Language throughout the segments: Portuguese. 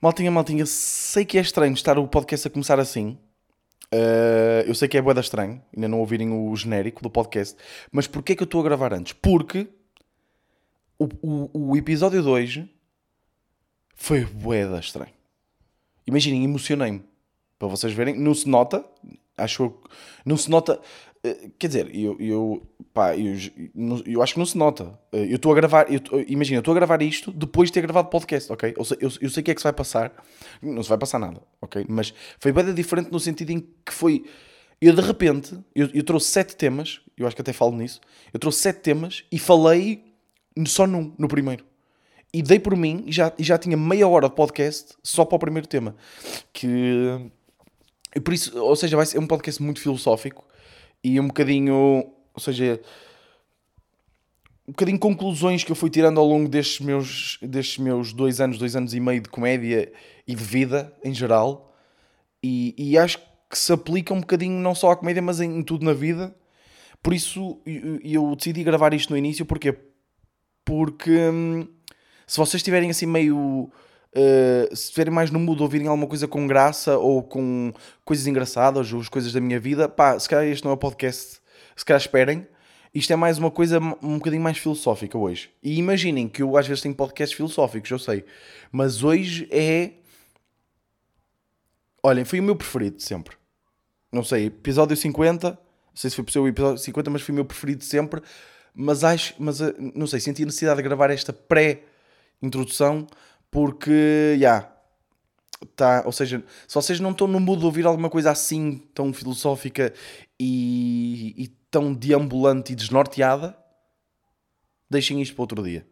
Maltinha, maltinha, sei que é estranho estar o podcast a começar assim. Uh, eu sei que é boeda estranho, ainda não ouvirem o genérico do podcast. Mas porquê é que eu estou a gravar antes? Porque o, o, o episódio 2 foi boeda estranho. Imaginem, emocionei-me. Para vocês verem, não se nota, acho não se nota quer dizer, eu, eu, pá, eu, eu acho que não se nota. Eh, eu estou a gravar, eu, imagina, eu estou a gravar isto depois de ter gravado podcast, ok? Eu, eu, eu sei o que é que se vai passar, não se vai passar nada, ok? Mas foi bem diferente no sentido em que foi. Eu de repente, eu, eu trouxe sete temas, eu acho que até falo nisso. Eu trouxe sete temas e falei só num, no primeiro. E dei por mim e já, já tinha meia hora de podcast só para o primeiro tema. Que. Por isso, ou seja, vai ser um podcast muito filosófico e um bocadinho, ou seja, um bocadinho conclusões que eu fui tirando ao longo destes meus, destes meus dois anos, dois anos e meio de comédia e de vida em geral. E, e acho que se aplica um bocadinho não só à comédia, mas em, em tudo na vida. Por isso eu, eu, decidi gravar isto no início, porquê? Porque hum, se vocês estiverem assim meio Uh, se estiverem mais no mood ouvirem alguma coisa com graça ou com coisas engraçadas ou as coisas da minha vida, pá, se calhar este não é o podcast, se calhar esperem. Isto é mais uma coisa um bocadinho mais filosófica hoje. E imaginem que eu às vezes tenho podcasts filosóficos, eu sei. Mas hoje é. Olhem, foi o meu preferido sempre. Não sei, episódio 50. Não sei se foi o episódio 50, mas foi o meu preferido sempre. Mas acho, mas eh, não sei, senti a necessidade de gravar esta pré-introdução porque, já, yeah, tá, ou seja, se vocês não estão no mood de ouvir alguma coisa assim, tão filosófica e, e tão deambulante e desnorteada, deixem isto para outro dia.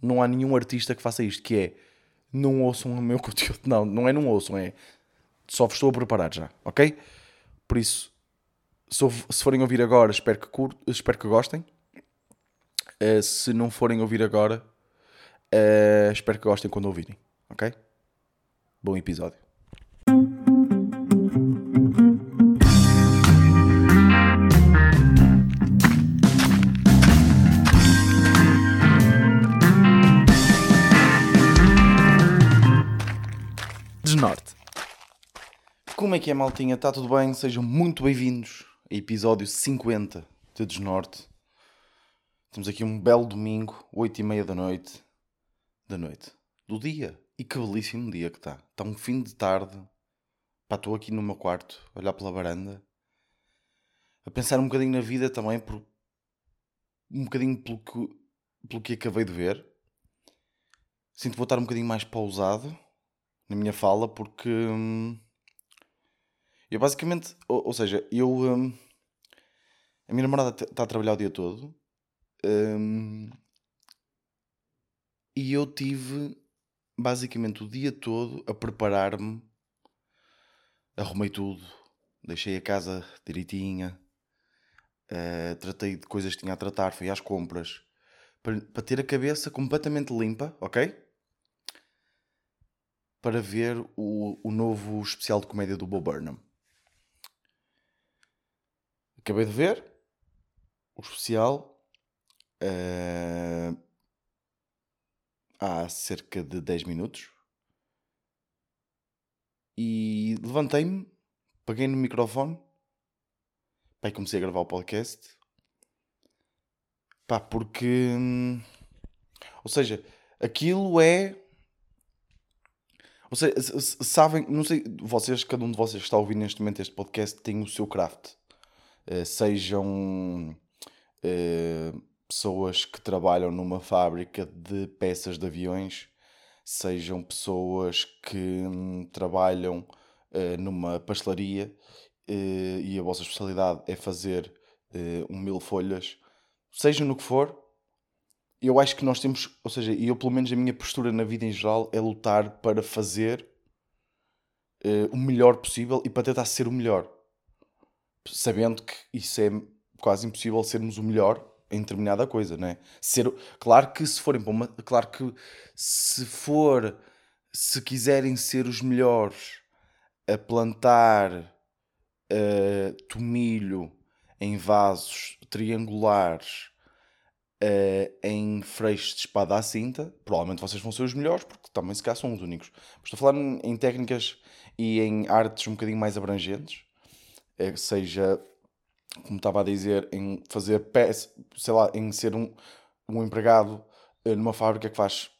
Não há nenhum artista que faça isto, que é, não ouçam o meu conteúdo. Não, não é não ouçam, é só vos estou a preparar já, ok? Por isso, se, se forem ouvir agora, espero que, curto, espero que gostem. Uh, se não forem ouvir agora, Uh, espero que gostem quando ouvirem, ok? Bom episódio. Desnorte. Como é que é, maltinha? Está tudo bem? Sejam muito bem-vindos a episódio 50 de Desnorte. Temos aqui um belo domingo, 8 e meia da noite da noite, do dia. E que belíssimo dia que está. Está um fim de tarde. Pá, estou aqui no meu quarto, a olhar pela varanda, a pensar um bocadinho na vida também, por, um bocadinho pelo que, pelo que acabei de ver. Sinto que vou estar um bocadinho mais pausado na minha fala, porque hum, eu basicamente, ou, ou seja, eu hum, a minha namorada está a trabalhar o dia todo. Hum, e eu tive basicamente o dia todo a preparar-me. Arrumei tudo, deixei a casa direitinha, uh, tratei de coisas que tinha a tratar, fui às compras para, para ter a cabeça completamente limpa, ok? Para ver o, o novo especial de comédia do Bob Burnham. Acabei de ver o especial. Uh, há cerca de 10 minutos e levantei-me, peguei no microfone, pá, e comecei a gravar o podcast. Pá, porque. Hum, ou seja, aquilo é. Ou seja, sabem, não sei, vocês, cada um de vocês que está ouvir neste momento este podcast tem o seu craft. Uh, sejam uh, pessoas que trabalham numa fábrica de peças de aviões, sejam pessoas que hum, trabalham uh, numa pastelaria uh, e a vossa especialidade é fazer uh, um mil folhas, seja no que for, eu acho que nós temos, ou seja, eu pelo menos a minha postura na vida em geral é lutar para fazer o melhor possível e para tentar ser o melhor, sabendo que isso é quase impossível sermos o melhor em determinada coisa, não é? Ser, claro que se forem para uma, claro que se for, se quiserem ser os melhores a plantar uh, tomilho em vasos triangulares uh, em freixos de espada à cinta, provavelmente vocês vão ser os melhores, porque também se calhar são os únicos. Estou a falar em técnicas e em artes um bocadinho mais abrangentes, uh, seja, como estava a dizer, em fazer peças, sei lá, em ser um, um empregado uh, numa fábrica que faz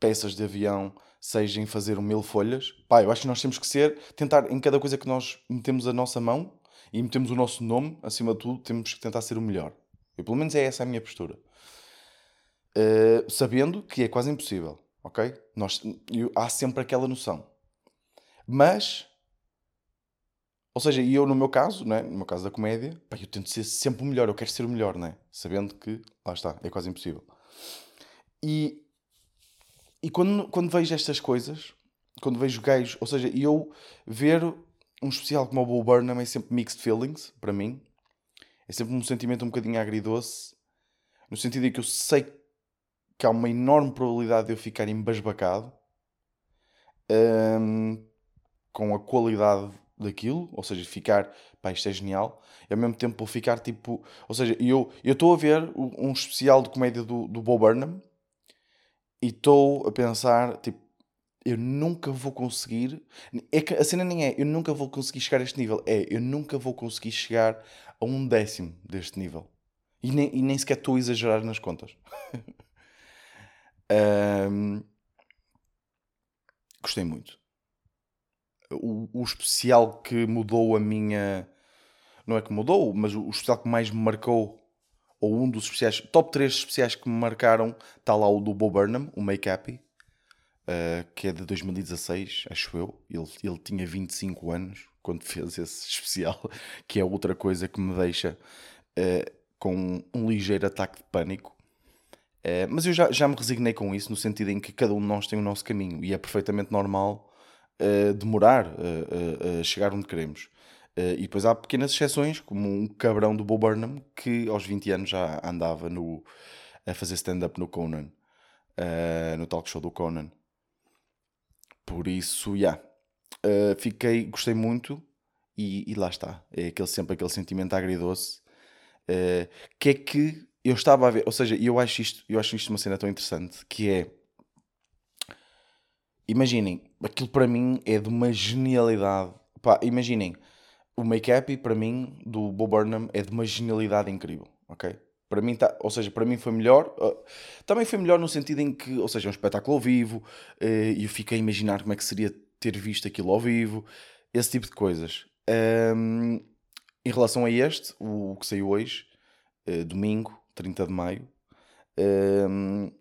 peças de avião, seja em fazer um mil folhas. Pá, eu acho que nós temos que ser, tentar em cada coisa que nós metemos a nossa mão e metemos o nosso nome, acima de tudo, temos que tentar ser o melhor. Eu, pelo menos é essa a minha postura. Uh, sabendo que é quase impossível, ok? Nós, eu, há sempre aquela noção. Mas, ou seja, e eu no meu caso, né, no meu caso da comédia, pá, eu tento ser sempre o melhor, eu quero ser o melhor, né? Sabendo que, lá está, é quase impossível. E, e quando, quando vejo estas coisas, quando vejo gays, ou seja, eu ver um especial como o Bo Burnham é sempre mixed feelings, para mim. É sempre um sentimento um bocadinho agridoce, no sentido em que eu sei que há uma enorme probabilidade de eu ficar embasbacado um, com a qualidade daquilo, ou seja, ficar, pá, isto é genial, e ao mesmo tempo vou ficar tipo, ou seja, eu estou a ver um especial de comédia do, do Bo Burnham e estou a pensar, tipo, eu nunca vou conseguir, é que a cena nem é, eu nunca vou conseguir chegar a este nível, é, eu nunca vou conseguir chegar a um décimo deste nível. E nem, e nem sequer estou a exagerar nas contas. Um, gostei muito. O, o, especial que mudou a minha. Não é que mudou, mas o, especial que mais me marcou, ou um dos especiais, top 3 especiais que me marcaram, está lá o do Bo Burnham, o Make Happy, uh, que é de 2016, acho eu. Ele, ele tinha 25 anos quando fez esse especial, que é outra coisa que me deixa uh, com um ligeiro ataque de pânico Uh, mas eu já, já me resignei com isso, no sentido em que cada um de nós tem o nosso caminho e é perfeitamente normal uh, demorar uh, a chegar onde queremos. e depois há pequenas exceções, como um cabrão do Bo Burnham que aos 20 anos já andava no, a fazer stand-up no Conan, no talk show do Conan. Por isso, já. Yeah. fiquei, gostei muito e, e, lá está. É aquele, sempre aquele sentimento agridoce. que é que eu estava a ver, ou seja, eu acho isto, eu acho isto uma cena tão interessante que é imaginem, aquilo para mim é de uma genialidade. Pá, imaginem, o make-up para mim do Bob Burnham é de uma genialidade incrível, ok? Para mim tá, ou seja, para mim foi melhor. Uh, também foi melhor no sentido em que, ou seja, é um espetáculo ao vivo, uh, e eu fiquei a imaginar como é que seria ter visto aquilo ao vivo, esse tipo de coisas. Um, em relação a este, o que saiu hoje, uh, domingo, 30 de maio, um,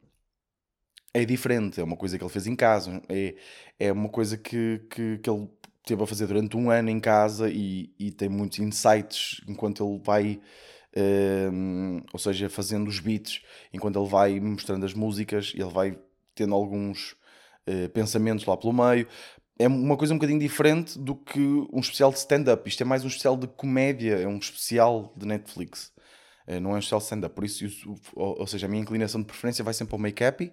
é diferente. É uma coisa que ele fez em casa, é, é uma coisa que, que, que ele teve a fazer durante um ano em casa e, e tem muitos insights enquanto ele vai. Um, ou seja, fazendo os beats, enquanto ele vai mostrando as músicas, ele vai tendo alguns uh, pensamentos lá pelo meio. É uma coisa um bocadinho diferente do que um especial de stand-up. Isto é mais um especial de comédia, é um especial de Netflix. Eh, não é um especial stand-up. Por isso, ou, seja, a minha inclinação de preferência vai sempre ao make-up.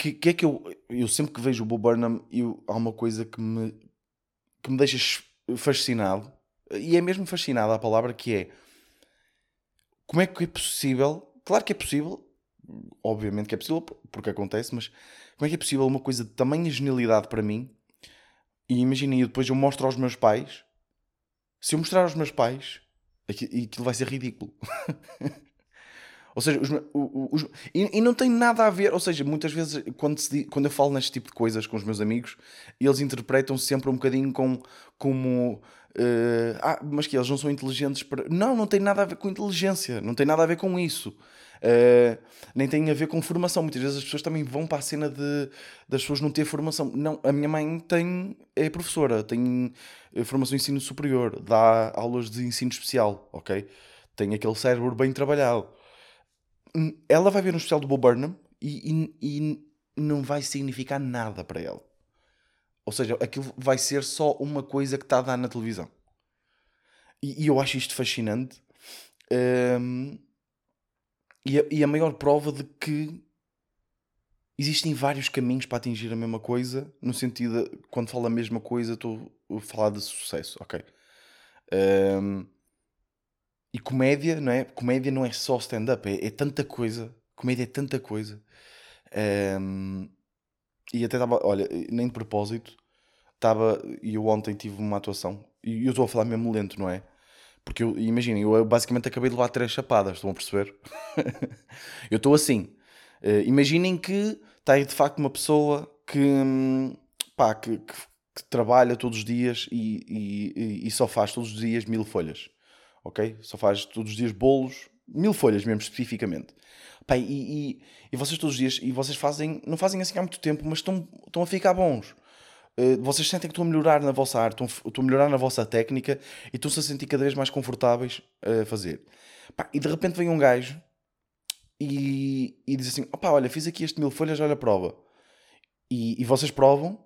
Que, que é que eu, eu sempre que vejo o Bo Burnham, eu, há uma coisa que me, que me deixa fascinado, e é mesmo fascinado a palavra, que é como é que é possível, claro que é possível, obviamente que é possível, porque acontece, mas como é que é possível uma coisa de tamanha genialidade para mim, e imaginem, depois eu mostro aos meus pais, se eu mostrar aos meus pais, aquilo vai ser ridículo. ou seja, os, os, os, e, e, não tem nada a ver, ou seja, muitas vezes quando, se, quando eu falo neste tipo de coisas com os meus amigos, eles interpretam sempre um bocadinho com, como. Uh, ah, mas que eles não são inteligentes para. Não, não tem nada a ver com inteligência, não tem nada a ver com isso. Uh, nem tem a ver com formação. Muitas vezes as pessoas também vão para a cena de, das pessoas não ter formação. Não, a minha mãe tem, é professora, tem eh, formação em ensino superior, dá aulas de ensino especial, ok? Tem aquele cérebro bem trabalhado. Ela vai ver um especial do Bob Burnham e, e, e não vai significar nada para ela. Ou seja, aquilo vai ser só uma coisa que está a dar na televisão. E, e eu acho isto fascinante. Um, e a, e a maior prova de que existem vários caminhos para atingir a mesma coisa, no sentido de, quando falo a mesma coisa, estou a falar de sucesso, ok? Um, e comédia, não é? Comédia não é só stand-up, é, é, tanta coisa. Comédia é tanta coisa. Um, e até estava, olha, nem de propósito, estava, e eu ontem tive uma atuação, e eu estou a falar mesmo lento, não é? Porque eu, imaginem, eu basicamente acabei de levar três chapadas, estão a perceber? eu estou assim. Uh, imaginem que está aí de facto uma pessoa que, hum, pá, que, que, que trabalha todos os dias e, e, e, só faz todos os dias mil folhas, ok? Só faz todos os dias bolos, mil folhas mesmo especificamente. Pá, e, e, e, vocês todos os dias, e vocês fazem, não fazem assim há muito tempo, mas estão, estão a ficar bons. Uh, vocês sentem que estão a melhorar na vossa arte, estão, estão a melhorar na vossa técnica e estão-se a sentir cada vez mais confortáveis a fazer. Pá, e de repente vem um gajo e, e diz assim: opá, olha, fiz aqui este mil folhas, olha a prova. E, e vocês provam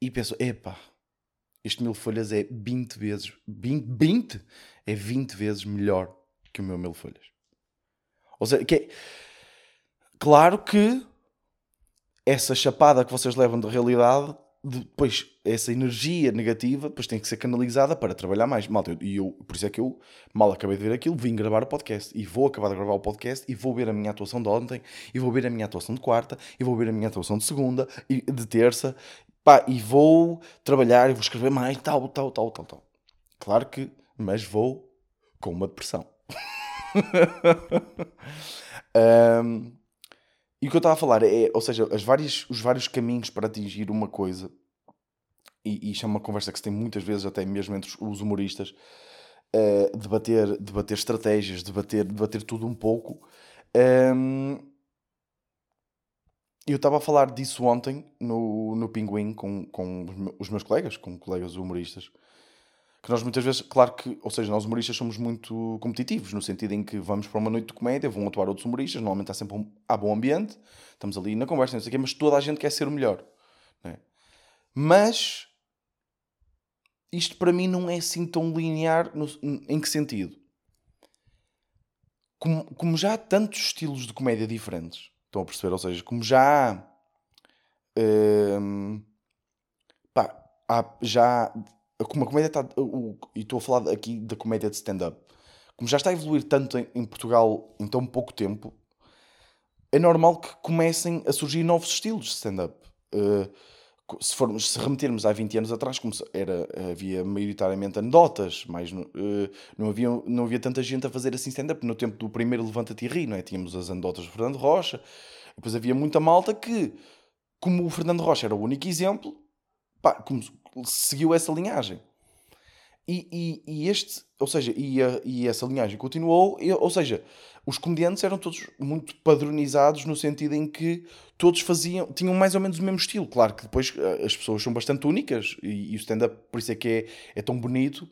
e pensam: epá, este mil folhas é 20 vezes, 20, 20? É 20 vezes melhor que o meu mil folhas. Ou seja, que é, claro que essa chapada que vocês levam de realidade depois essa energia negativa depois tem que ser canalizada para trabalhar mais. Malta, e eu, por isso é que eu mal acabei de ver aquilo, vim gravar o podcast e vou acabar de gravar o podcast e vou ver a minha atuação de ontem e vou ver a minha atuação de quarta e vou ver a minha atuação de segunda e de terça pá, e vou trabalhar e vou escrever mais, tal, tal, tal, tal, tal. Claro que, mas vou com uma depressão. um, E o que eu estava a falar é, ou seja, as várias, os vários caminhos para atingir uma coisa, e, e é uma conversa que se tem muitas vezes, até mesmo entre os humoristas, uh, debater, debater estratégias, debater, debater tudo um pouco. Um, eu estava a falar disso ontem no, no Pinguim com, com os meus colegas, com colegas humoristas que nós muitas vezes, claro que, ou seja, nós humoristas somos muito competitivos, no sentido em que vamos para uma noite de comédia, vão atuar outros humoristas, normalmente há sempre um, há bom ambiente, estamos ali na conversa, não sei o quê, mas toda a gente quer ser o melhor. É? Mas isto para mim não é assim tão linear no, em que sentido? Como, como já há tantos estilos de comédia diferentes, estão a perceber? Ou seja, como já há, hum, pá, há já como a comédia está. E estou a falar aqui da comédia de stand-up. Como já está a evoluir tanto em, em, Portugal em tão pouco tempo, é normal que comecem a surgir novos estilos de stand-up. Uh, se, formos, se remetermos há 20 anos atrás, como era, havia maioritariamente anedotas, mas uh, não, havia, não havia tanta gente a fazer assim stand-up. No tempo do primeiro Levanta-te e Ri, não é? tínhamos as anedotas de Fernando Rocha, depois havia muita malta que, como o Fernando Rocha era o único exemplo, pá, seguiu essa linhagem. E, e, e, este, ou seja, e, a, e essa linhagem continuou, e, ou seja, os comediantes eram todos muito padronizados no sentido em que todos faziam, tinham mais ou menos o mesmo estilo. Claro que depois eh, as pessoas são bastante únicas e, e o stand-up, por isso é que é, é tão bonito,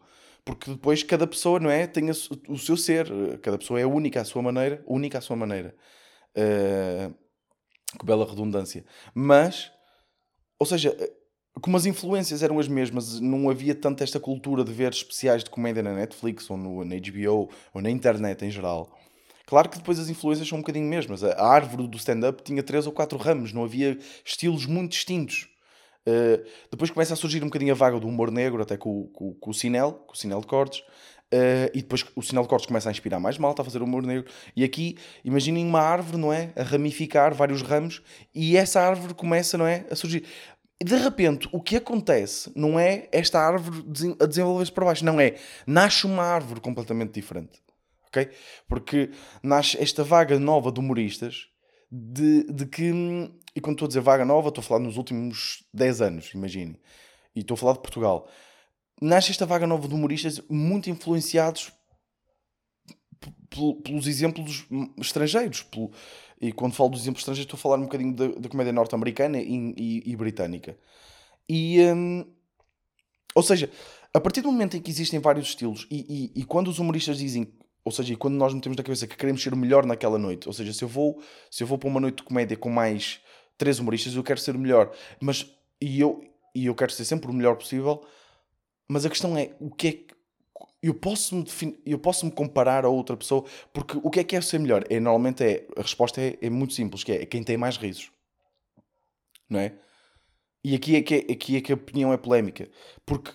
porque depois cada pessoa, não é, tem a, o seu ser, cada pessoa é única à sua maneira, única à sua maneira. Uh, que bela redundância. Mas, ou seja, como as influências eram as mesmas, não havia tanto esta cultura de ver especiais de comédia na Netflix ou no, na HBO ou na internet em geral. Claro que depois as influências são um bocadinho mesmas. A árvore do stand-up tinha três ou quatro ramos, não havia estilos muito distintos. Uh, depois começa a surgir um bocadinho a vaga do humor negro, até com, com, com o Sinel, com o Sinel de Cortes. Uh, e depois o Sinel de Cortes começa a inspirar mais malta a fazer humor negro. E aqui, imaginem uma árvore, não é? A ramificar vários ramos e essa árvore começa, não é? A surgir de repente, o que acontece não é esta árvore a desenvolver-se para baixo, não é. Nasce uma árvore completamente diferente. Ok? Porque nasce esta vaga nova de humoristas de, de que. E quando estou a dizer vaga nova, estou a falar nos últimos 10 anos, imagine. E estou a falar de Portugal. Nasce esta vaga nova de humoristas muito influenciados pelos exemplos estrangeiros. Pelo, e quando falo dos exemplos estrangeiros, estou a falar um bocadinho da, da comédia norte-americana e, e, e, britânica. E, hum, ou seja, a partir do momento em que existem vários estilos e, e, quando os humoristas dizem, ou seja, quando nós metemos na cabeça que queremos ser o melhor naquela noite, ou seja, se eu vou, se eu vou para uma noite de comédia com mais três humoristas, eu quero ser o melhor, mas e eu, e eu quero ser sempre o melhor possível, mas a questão é o que é que eu posso me eu posso me comparar a outra pessoa porque o que é que é ser melhor é normalmente é a resposta é, é muito simples que é, é, quem tem mais risos não é e aqui é que aqui é que a opinião é polémica porque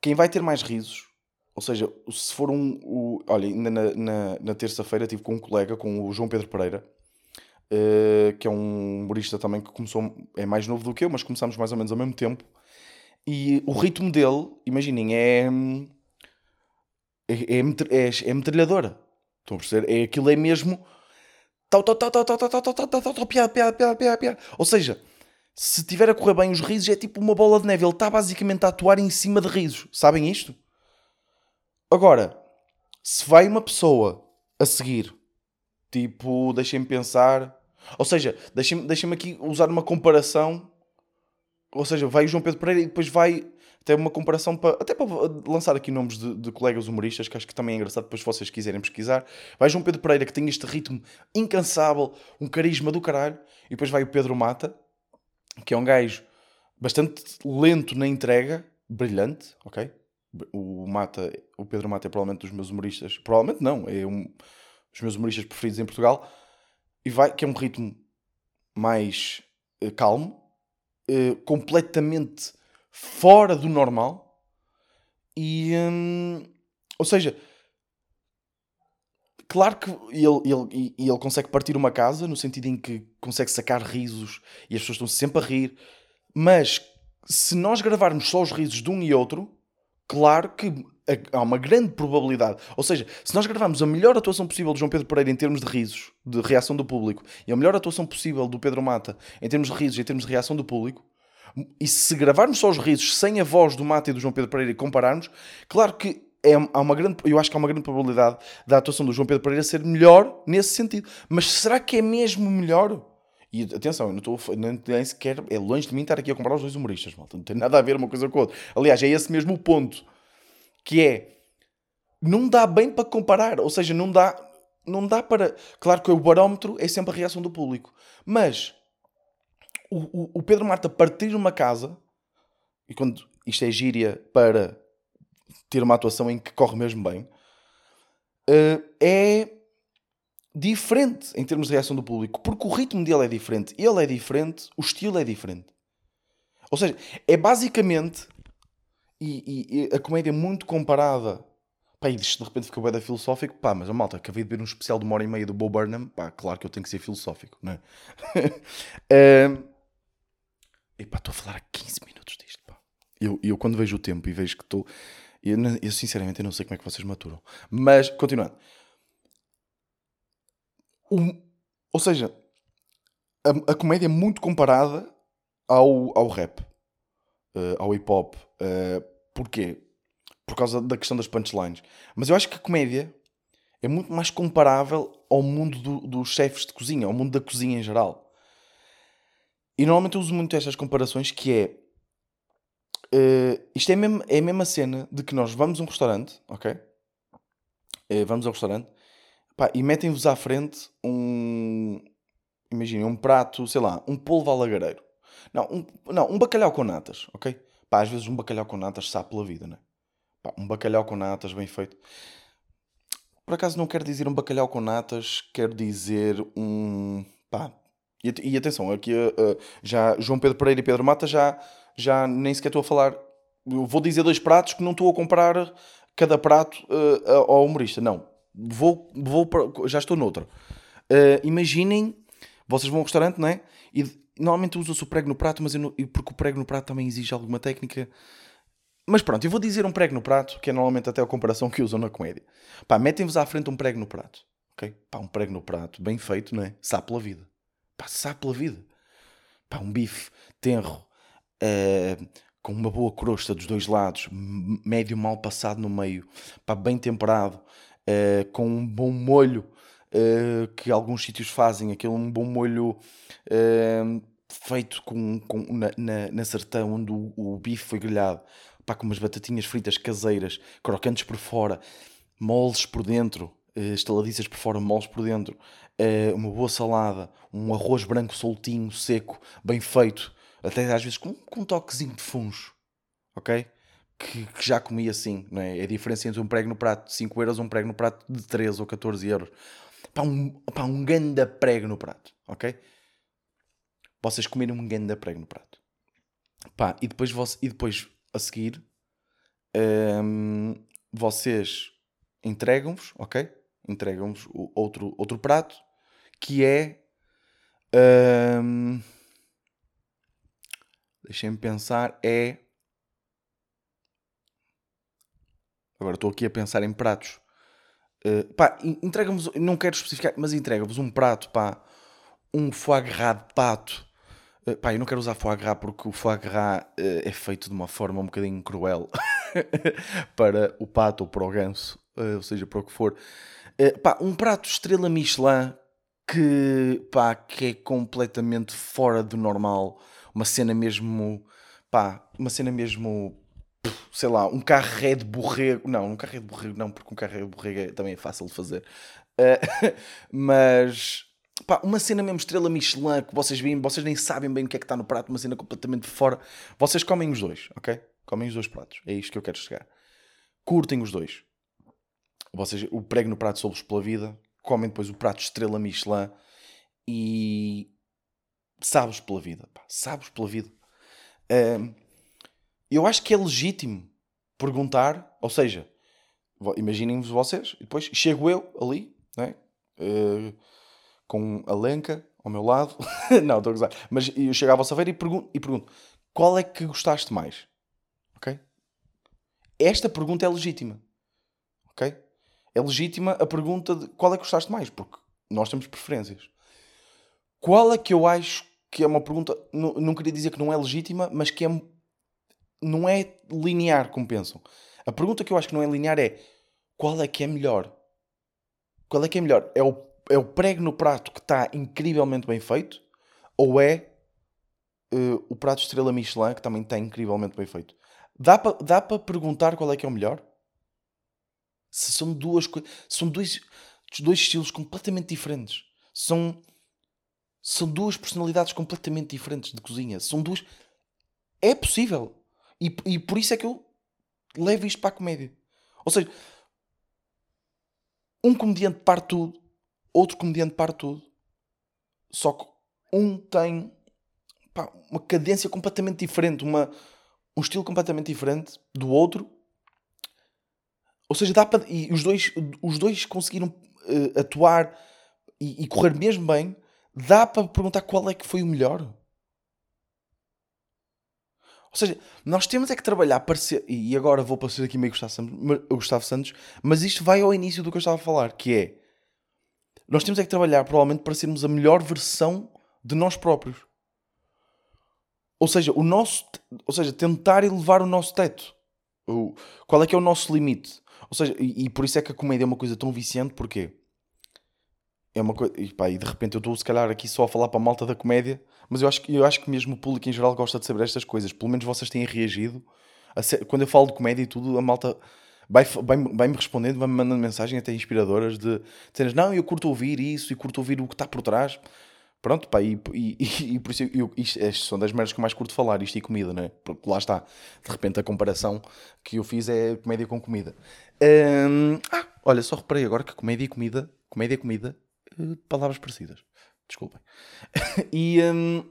quem vai ter mais risos Ou seja, se for um. O, olha, ainda na, na, na terça-feira estive com um colega, com o João Pedro Pereira, uh, que é um humorista também que começou. É mais novo do que eu, mas começámos mais ou menos ao mesmo tempo. E o ritmo dele, imaginem, é. É, é, é, é metralhadora. Estão a perceber? É, aquilo é mesmo. Tal, tal, tal, tal, tal, tal, tal, tal, tal, tal, piada, piada, piada, piada, piada. Ou seja, se tiver a correr bem os risos, é tipo uma bola de neve. Ele está basicamente a atuar em cima de risos. Sabem isto? Agora, se vai uma pessoa a seguir, tipo, deixem-me pensar. Ou seja, deixem-me deixem aqui usar uma comparação. Ou seja, vai o João Pedro Pereira e depois vai até uma comparação para. Até para lançar aqui nomes de, de, colegas humoristas, que acho que também é engraçado, depois se vocês quiserem pesquisar. Vai João Pedro Pereira, que tem este ritmo incansável, um carisma do caralho, e depois vai o Pedro Mata, que é um gajo bastante lento na entrega, brilhante, ok? O Mata, o Pedro Mata é provavelmente dos meus humoristas, provavelmente não, é um dos meus humoristas preferidos em Portugal, e vai, que é um ritmo mais uh, calmo, uh, completamente fora do normal, e, hum, ou seja, claro que ele, ele, ele consegue partir uma casa, no sentido em que consegue sacar risos e as pessoas estão sempre a rir, mas se nós gravarmos só os risos de um e outro, claro que há uma grande probabilidade. Ou seja, se nós gravarmos a melhor atuação possível de João Pedro Pereira em termos de risos, de reação do público, e a melhor atuação possível do Pedro Mata em termos de risos, em termos de reação do público, e se gravarmos só os risos sem a voz do Mata e do João Pedro Pereira e compararmos, claro que é, há uma grande, eu acho que há uma grande probabilidade da atuação do João Pedro Pereira ser melhor nesse sentido. Mas será que é mesmo melhor? E atenção, eu não estou nem sequer, é longe de mim estar aqui a comparar os dois humoristas, malta. Não tem nada a ver uma coisa com a outra. Aliás, é esse mesmo o ponto. Que é, não dá bem para comparar. Ou seja, não dá, não dá para... Claro que o barómetro é sempre a reação do público. Mas, o, o, Pedro Marta partir uma casa, e quando isto é gíria para ter uma atuação em que corre mesmo bem, uh, é diferente em termos de reação do público, porque o ritmo dele é diferente, ele é diferente, o estilo é diferente. Ou seja, é basicamente e, e, e a comédia é muito comparada. Pá, e de repente fica bem filosófico, pá, mas a malta, acabei de ver um especial de uma hora e meia do Bo Burnham, pá, claro que eu tenho que ser filosófico, não é? uh, estou a falar há 15 minutos disto, pá. Eu, eu quando vejo o tempo e vejo que estou. Eu, eu, sinceramente eu não sei como é que vocês maturam. Mas, continuando. ou seja, a, a, comédia é muito comparada ao, ao rap, uh, ao hip hop. Uh, porquê? Por causa da questão das punchlines. Mas eu acho que a comédia é muito mais comparável ao mundo do, dos chefes de cozinha, ao mundo da cozinha em geral. E normalmente eu uso muito estas comparações que é Uh, isto é, mesmo, é a mesma cena de que nós vamos a um restaurante, ok? Uh, vamos ao restaurante pá, e metem-vos à frente um. Imaginem, um prato, sei lá, um polvo alagareiro. Não um, não, um bacalhau com natas, ok? Pá, às vezes um bacalhau com natas sabe pela vida, né? Pá, um bacalhau com natas bem feito. Por acaso não quero dizer um bacalhau com natas, quero dizer um. Pá. E, e atenção, aqui uh, já João Pedro Pereira e Pedro Mata já já nem sequer estou a falar. Eu vou dizer dois pratos que não estou a comprar cada prato uh, ao humorista. Não. Vou, vou para, já estou noutra. Uh, imaginem, vocês vão ao restaurante, não é? E normalmente usa-se o prego no prato, mas eu não, porque o prego no prato também exige alguma técnica. Mas pronto, eu vou dizer um prego no prato, que é normalmente até a comparação que usam na comédia. Pá, metem-vos à frente um prego no prato. Ok? Pá, um prego no prato, bem feito, não é? Sabe pela vida. Sabe pela vida. Pá, um bife tenro, uh, com uma boa crosta dos dois lados, médio mal passado no meio, pá, bem temperado, uh, com um bom molho uh, que alguns sítios fazem, aquele um bom molho feito com, com, na, na, na onde o, o bife foi grelhado, pá, com umas batatinhas fritas caseiras, crocantes por fora, moles por dentro, estaladiças por fora, moles por dentro, uh, uma boa salada, um arroz branco soltinho, seco, bem feito, até às vezes com, com um toquezinho de funcho, ok? Que, que, já comi assim, não é? É a diferença entre um prego no prato de 5 euros e um prego no prato de 13 ou 14 euros. Pá, um, pá, um ganda prego no prato, ok? Vocês comerem um ganda prego no prato. Pá, e depois, você, e depois a seguir, um, vocês entregam-vos, ok? Entregam-vos outro, outro prato que é. hum, Deixem-me pensar, é. Agora estou aqui a pensar em pratos. Uh, pá, en- entrega-vos, não quero especificar, mas entrega-vos um prato, pá, um foie gras de pato. Uh, pá, eu não quero usar foie gras porque o foie gras uh, é feito de uma forma um bocadinho cruel para o pato ou para o ganso, uh, ou seja, para o que for. Uh, pá, um prato estrela Michelin que, pá, que é completamente fora do normal. Uma cena mesmo, pá, uma cena mesmo sei lá, um carré de borrego. Não, um carré de borrego não, porque um carré de borrego é- também é fácil de fazer. Eh, mas, pá, uma cena mesmo estrela Michelin que vocês veem, vocês nem sabem bem o que é que está no prato, uma cena completamente fora. Vocês comem os dois, ok? Comem os dois pratos. É isto que eu quero chegar. Curtem os dois. Vocês, o prego no prato solos pela vida, comem depois o prato estrela Michelin e sabes pela vida, pá, sabes pela vida. Ahm, eu acho que é legítimo perguntar, ou seja, vo- imaginem-vos vocês, e depois chego eu ali? Eh, com a lenca ao meu lado, não, estou a gozar, mas eu chego à vossa feira e pergunto, e pergunto qual é que gostaste mais? Ok? Esta pergunta é legítima, ok? É legítima a pergunta de qual é que gostaste mais, porque nós temos preferências. Qual é que eu acho que é uma pergunta, não, não queria dizer que não é legítima, mas que é não é linear, como pensam. A pergunta que eu acho que não é linear é qual é que é melhor? Qual é que é melhor? É o, é o prego no prato que está incrivelmente bem feito ou é eh, o prato estrela Michelin que também está incrivelmente bem feito? Dá para dá perguntar qual é que é o melhor? Se são duas coisas, são dois, dois estilos completamente diferentes. São são duas personalidades completamente diferentes de cozinha. São duas é possível. E, e por isso é que eu levo isto para a comédia. Ou seja, um comediante parte tudo, outro comediante parte tudo. Só que um tem pá, uma cadência completamente diferente, uma, um estilo completamente diferente do outro. Ou seja, dá para. E os dois, os dois conseguiram eh, atuar e, e correr mesmo bem. Dá para perguntar qual é que foi o melhor. Ou seja, nós temos é que trabalhar para ser. E agora vou parecer aqui meio Gustavo Santos, Gustavo Santos, mas isto vai ao início do que eu estava a falar, que é. Nós temos é que trabalhar provavelmente para sermos a melhor versão de nós próprios. Ou seja, o nosso, ou seja, tentar elevar o nosso teto. O, qual é que é o nosso limite? Ou seja, e, e por isso é que a comédia é uma coisa tão viciante, porquê? É uma coisa, e, e de repente eu estou se calhar aqui só a falar para a malta da comédia, mas eu acho, eu acho que mesmo o público em geral gosta de saber estas coisas. Pelo menos vocês têm reagido. a se- quando eu falo de comédia e tudo, a malta vai- vai-me vai-me respondendo, vai-me mandando mensagens até inspiradoras de, de não, eu curto ouvir isso e curto ouvir o que está por trás. Pronto, pá, e, e, e- e por isso eu, isto, estas são das merdas que eu mais curto falar, isto e comida, não é? Porque lá está, de repente a comparação que eu fiz é comédia com comida. Hum, ah, olha, só reparei agora que comédia e comida, comédia e comida, eh, palavras parecidas. Desculpem. e hum,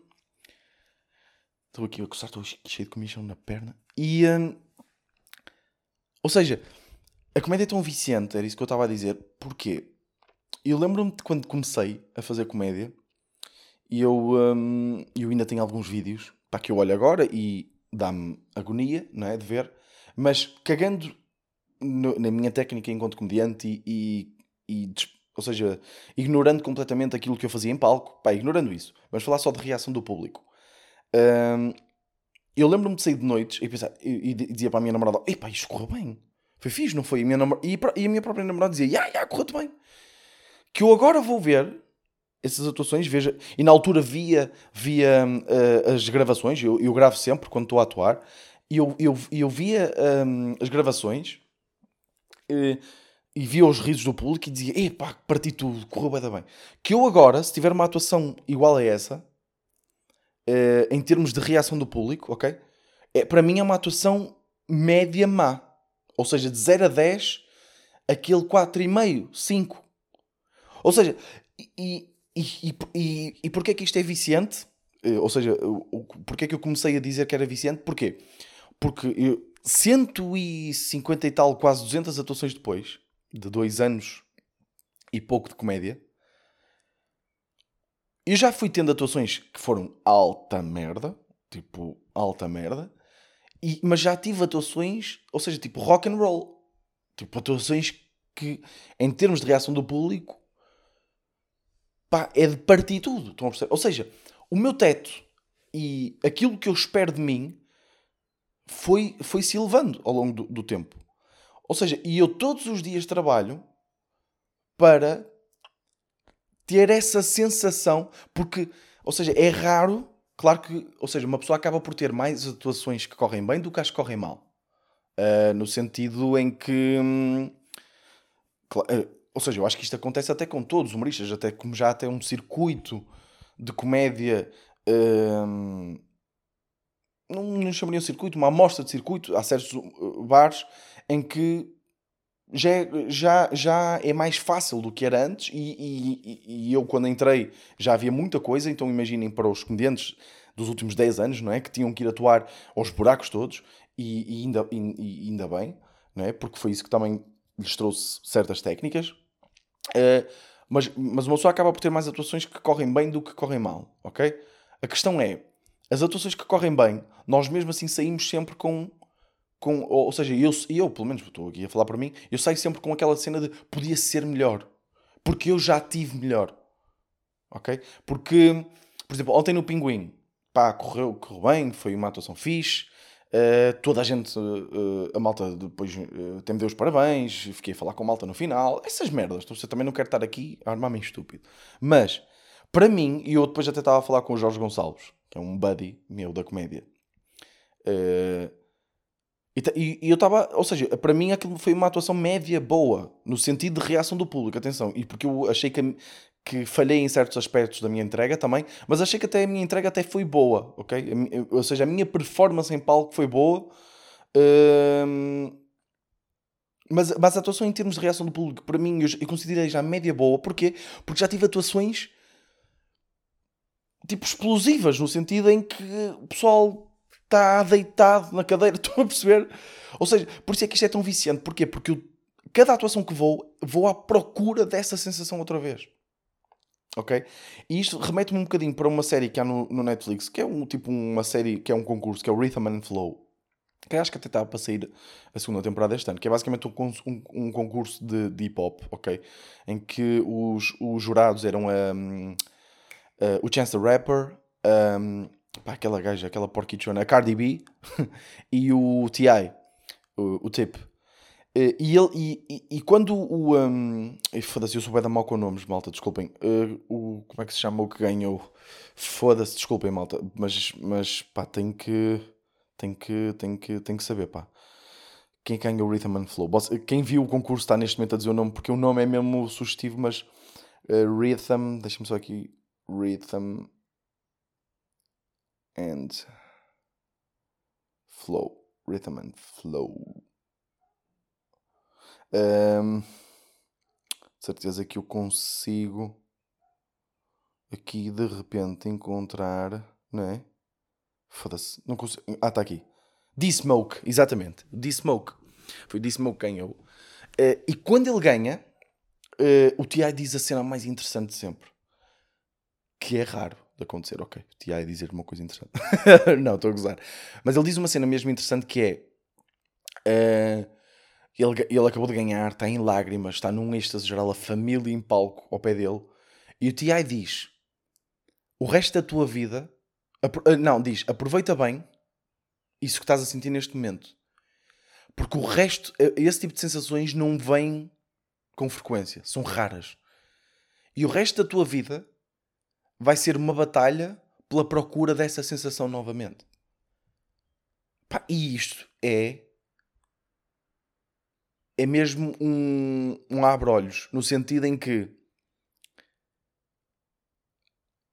estou aqui a coçar, estou cheio de comichão na perna. E hum, ou seja, a comédia é tão viciante, era isso que eu estava a dizer. Porquê? Eu lembro-me de quando comecei a fazer comédia e eu, hum, eu ainda tenho alguns vídeos para que eu olho agora e dá-me agonia, não é? De ver, mas cagando no- na minha técnica enquanto comediante e, e, e ou seja, ignorando completamente aquilo que eu fazia em palco, pá, ignorando isso, vamos falar só de reação do público. Hum, eu lembro-me de sair de noites e, pensar, e, e dizia para a minha namorada: Epá, isto correu bem. Foi fixe, não foi? E a minha, namor- e, a minha própria namorada dizia: Ya, ya, correu-te bem. Que eu agora vou ver essas atuações, veja, e na altura via, via eh, as gravações, eu, eu gravo sempre quando estou a atuar, e eu, eu, eu via hum, as gravações eh, e via os risos do público e dizia: Epá, parti tudo, correu bem, bem. Que eu agora, se tiver uma atuação igual a essa, eh, em termos de reação do público, ok? É, para mim é uma atuação média má. Ou seja, de 0 a 10, aquele 4,5, 5. Ou seja, e, e, e, e, porquê é que isto é viciante? Eh, Ou seja, porquê é que eu comecei a dizer que era viciante? Porquê? Porque eu, 150 e tal, quase 200 atuações depois, de dois anos e pouco de comédia, eu já fui tendo atuações que foram alta merda, tipo, alta merda, e, mas já tive atuações, ou seja, tipo rock and roll, tipo atuações que, em termos de reação do público, pá, é de partir tudo. Estão a perceber? Ou seja, o meu teto e aquilo que eu espero de mim foi, foi se elevando ao longo do, do tempo. Ou seja, e eu todos os dias trabalho para ter essa sensação, porque, ou seja, é raro, claro que, ou seja, uma pessoa acaba por ter mais atuações que correm bem do que as que correm mal. Uh, no sentido em que. Hum, uh, ou seja, eu acho que isto acontece até com todos os humoristas, até como já até um circuito de comédia. Uh, não, não chamaria um circuito, uma amostra de circuito. Há certos uh, bares em que já é, já, já é mais fácil do que era antes e, e, e, eu quando entrei já havia muita coisa, então imaginem para os comediantes dos últimos 10 anos, não é? Que tinham que ir atuar aos buracos todos e, e ainda, e, ainda bem, não é? Porque foi isso que também lhes trouxe certas técnicas. Uh, mas, mas uma pessoa acaba por ter mais atuações que correm bem do que correm mal, ok? A questão é, as atuações que correm bem, nós mesmo assim saímos sempre com com, ou seja, eu, eu pelo menos estou aqui a falar para mim, eu saio sempre com aquela cena de podia ser melhor, porque eu já tive melhor, ok? Porque, por exemplo, ontem no Pinguim, pá, correu, correu bem, foi uma atuação fixe, uh, toda a gente, uh, a malta depois uh, até me deu os parabéns, fiquei a falar com a malta no final, essas merdas, então, você também não quero estar aqui a armar-me estúpido, mas, para mim, e eu depois até estava a falar com o Jorge Gonçalves, que é um buddy meu da comédia, uh, e, e, eu estava, ou seja, para mim aquilo foi uma atuação média boa, no sentido de reação do público, atenção, e porque eu achei que, que falhei em certos aspectos da minha entrega também, mas achei que até a minha entrega até foi boa, ok? Ou seja, a minha performance em palco foi boa, hum, mas, mas a atuação em termos de reação do público, para mim, eu, eu considerei já média boa, porquê? Porque já tive atuações tipo explosivas, no sentido em que o pessoal está deitado na cadeira, estão a perceber? Ou seja, por isso é que isto é tão viciante. Porquê? Porque eu, cada atuação que vou, vou à procura dessa sensação outra vez. Ok? E isto remete-me um bocadinho para uma série que há no, no, Netflix, que é um tipo uma série que é um concurso, que é o Rhythm and Flow. Que acho que até está para sair a segunda temporada este ano, que é basicamente um, um, um concurso de, de hip hop, ok? Em que os, os jurados eram um, uh, o Chance the Rapper, um, Pá, aquela gaja, aquela porquichona, a Cardi B e o T.I., o, o Tip. Uh, e, ele, e, e, e, quando o. Um, Foda-se, eu sou bem da mal com nomes, malta, desculpem. Uh, o, como é que se chama o que ganhou? Foda-se, desculpem, malta. Mas, mas pá, tem que. Tem que, tem que, tem que saber, pá. Quem ganhou o Rhythm and Flow? Quem viu o concurso está neste momento a dizer o nome, porque o nome é mesmo sugestivo, mas. Uh, Rhythm. Deixa-me só aqui. Rhythm and flow, rhythm and flow. Um, certeza que eu consigo aqui de repente encontrar, não é? Foda-se, não consigo. Ah, está aqui. D-Smoke, exatamente. D-Smoke. Foi D-Smoke que ganhou. Uh, e quando ele ganha, uh, o T.I. diz a cena mais interessante de sempre. Que é raro de acontecer. Ok, o T.I. dizer uma coisa interessante. não, estou a gozar. Mas ele diz uma cena mesmo interessante que é. Uh, ele, ele acabou de ganhar, está em lágrimas, está num êxtase geral, a família em palco ao pé dele. E o T.I. diz: O resto da tua vida. Uh, não, diz: Aproveita bem isso que estás a sentir neste momento. Porque o resto, esse tipo de sensações não vem com frequência, são raras. E o resto da tua vida vai ser uma batalha pela procura dessa sensação novamente. Pá, e isto é. É mesmo um, um abre-olhos, no sentido em que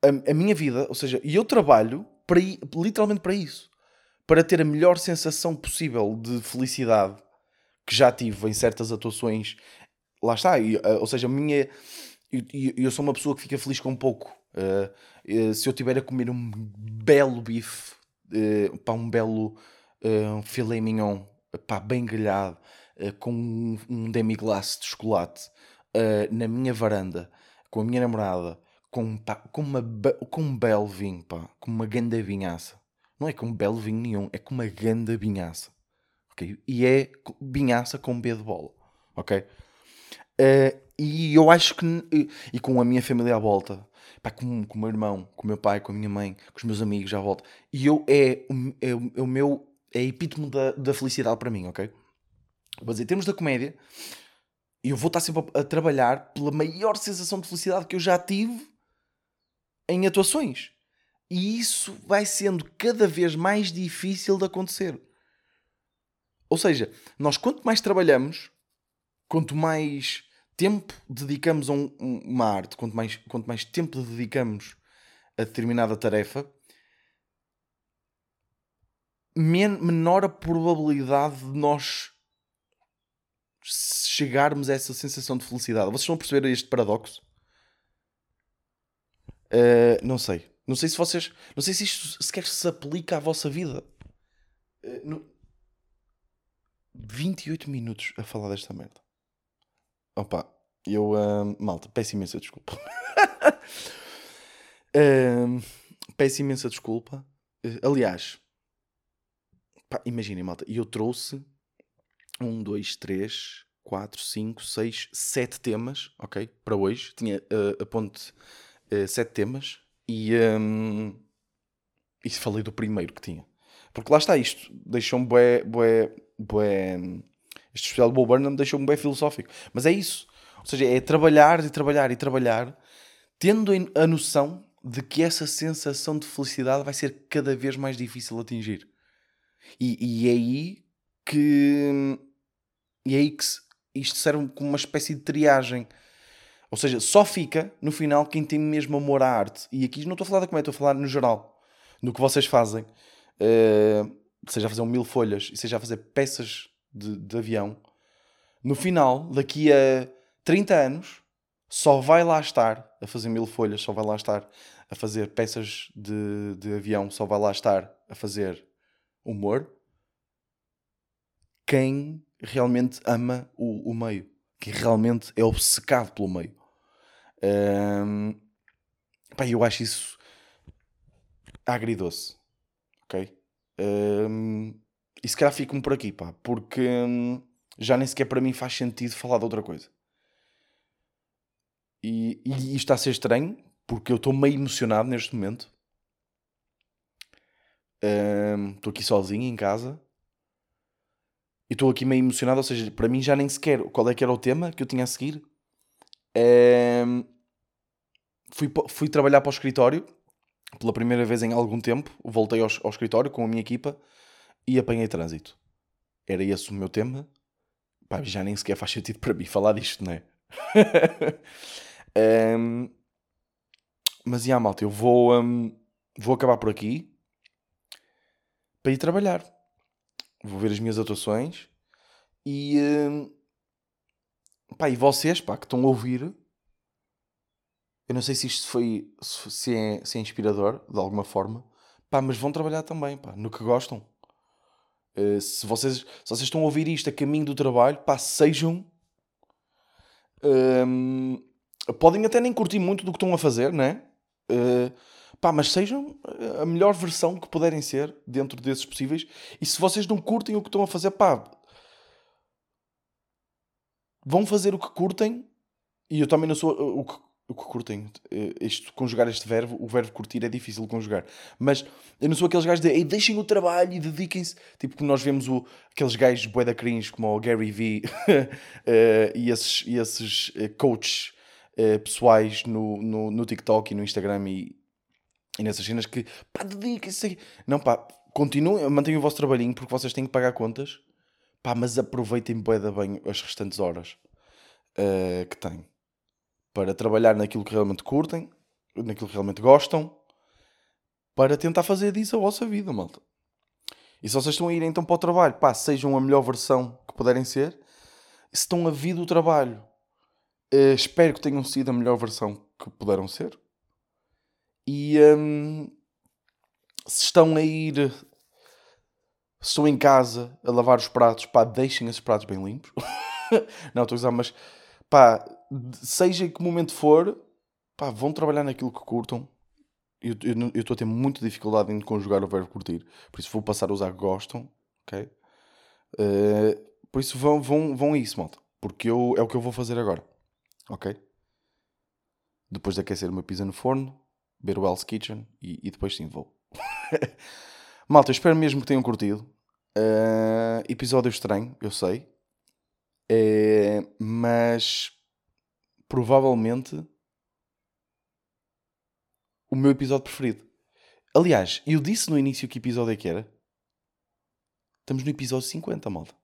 a, a, minha vida, ou seja, e eu trabalho para, literalmente para isso, para ter a melhor sensação possível de felicidade que já tive em certas atuações. Lá está, e, ou seja, a minha. Eu, eu sou uma pessoa que fica feliz com pouco. Uh, se eu tiver a comer um belo bife, uh, pá, um belo uh, filé mignon pá, bem grelhado, uh, com um, um demi-glace de chocolate uh, na minha varanda, com a minha namorada, com, pá, com, uma, com um belo vinho, pá, com uma ganda vinhaça. Não é com um belo vinho nenhum, é com uma ganda vinhaça. Okay? E é vinhaça com B de bola. Ok? Uh, e eu acho que. E com a minha família à volta, pá, com, com o meu irmão, com o meu pai, com a minha mãe, com os meus amigos à volta. E eu é, é, é o meu. É epítome da, da felicidade para mim, ok? Dizer, em termos da comédia, eu vou estar sempre a, a trabalhar pela maior sensação de felicidade que eu já tive em atuações. E isso vai sendo cada vez mais difícil de acontecer. Ou seja, nós quanto mais trabalhamos, quanto mais tempo dedicamos a um, uma arte, quanto mais, quanto mais tempo dedicamos a determinada tarefa, men menor a probabilidade de nós chegarmos a essa sensação de felicidade. Vocês a perceber este paradoxo? Uh, não sei. Não sei se vocês. Não sei se isto sequer se aplica à vossa vida. Uh, no... 28 minutos a falar desta merda. Opa, eu. Uh, malta, peço imensa desculpa. uh, peço imensa desculpa. Uh, aliás, imaginem, malta, eu trouxe um, dois, três, quatro, cinco, seis, sete temas, ok? Para hoje. Tinha uh, a ponte uh, sete temas e, um, e falei do primeiro que tinha. Porque lá está isto, deixou-me bué, bué, bué, este especial de Bo Burnham deixou-me bem filosófico. Mas é isso. Ou seja, é trabalhar e trabalhar e trabalhar, tendo a noção de que essa sensação de felicidade vai ser cada vez mais difícil de atingir. E, e é aí que. E é aí que isto serve como uma espécie de triagem. Ou seja, só fica no final quem tem mesmo amor à arte. E aqui não estou a falar da comédia, estou a falar no geral. No que vocês fazem. Uh, seja a fazer um mil folhas, seja a fazer peças de, de avião. No final, daqui a 30 anos, só vai lá estar a fazer mil folhas, só vai lá estar a fazer peças de, de avião, só vai lá estar a fazer humor. Quem realmente ama o, o meio, quem realmente é obcecado pelo meio. Um, pá, eu acho isso agridoce, ok? Um, e se calhar fico-me por aqui, pá, porque um, já nem sequer para mim faz sentido falar de outra coisa. E, e isto está a ser estranho, porque eu estou meio emocionado neste momento. Estou aqui sozinho em casa. E estou aqui meio emocionado, ou seja, para mim já nem sequer qual é que era o tema que eu tinha a seguir. fui, fui trabalhar para o escritório pela primeira vez em algum tempo. Voltei ao, ao escritório com a minha equipa e apanhei trânsito. Era esse o meu tema. Pá, já nem sequer faz sentido para mim falar disto, não é? um, mas, e yeah, malta, eu vou, um, vou acabar por aqui para ir trabalhar. Vou ver as minhas atuações e, um, pá, e vocês, pá, que estão a ouvir, eu não sei se isto foi, se é, se é inspirador de alguma forma, pá, mas vão trabalhar também, pá, no que gostam. Uh, se, vocês, se vocês estão a ouvir isto a caminho do trabalho, pá, sejam. Um, podem até nem curtir muito do que estão a fazer, né? Uh, pá, mas sejam a melhor versão que puderem ser dentro desses possíveis. E se vocês não curtem o que estão a fazer, pá, vão fazer o que curtem. E eu também não sou o que o que curtem, eh, isto, conjugar este verbo, o verbo curtir é difícil de conjugar. Mas eu não sou aqueles gajos de deixem o trabalho e dediquem-se. Tipo que nós vemos o, aqueles gajos bué da cringe, como o Gary Vee e esses, e esses coaches pessoais no, no, no TikTok e no Instagram e, e nessas cenas que pá, dediquem-se. Não, pá, continuem, mantenham o vosso trabalhinho porque vocês têm que pagar contas, pá, mas aproveitem bué da bem as restantes horas que têm para trabalhar naquilo que realmente curtem, naquilo que realmente gostam, para tentar fazer disso a vossa vida, malta. E se vocês estão a ir então para o trabalho, pá, sejam a melhor versão que puderem ser. Se estão a vir do trabalho, eh, espero que tenham sido a melhor versão que puderam ser. E hum, se estão a ir Se estou em casa a lavar os pratos, pá, deixem esses pratos bem limpos. não, estou a usar, mas pá, seja em que momento for, pá, vão trabalhar naquilo que curtam. Eu estou a ter muita dificuldade em conjugar o verbo curtir, por isso vou passar a usar gostam, ok? Uh, por isso vão, vão, vão a isso, malta, porque eu, é o que eu vou fazer agora, ok? Depois de aquecer uma pizza no forno, ver o Hell's Kitchen e, e depois sim vou. malta, espero mesmo que tenham curtido. Uh, episódio estranho, eu sei. É, mas provavelmente o meu episódio preferido. Aliás, eu disse no início que episódio é que era. Estamos no episódio 50, malta.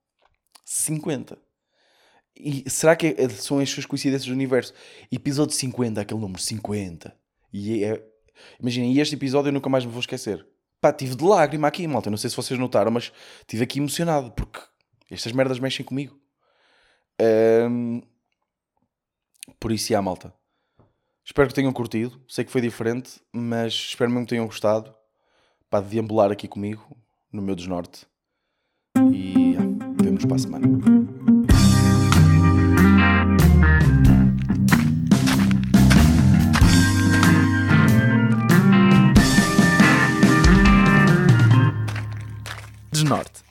50. E será que é, são as suas coincidências do universo? Episódio 50, aquele número 50. E é. Imaginem, este episódio eu nunca mais me vou esquecer. Pá, tive de lágrima aqui, malta. Não sei se vocês notaram, mas tive aqui emocionado porque estas merdas mexem comigo. Um... Por isso, já, malta. Espero que tenham curtido. Sei que foi diferente, mas espero mesmo que tenham gostado. Para deambular aqui comigo, no meu desnorte. E vemos para a semana. Desnorte.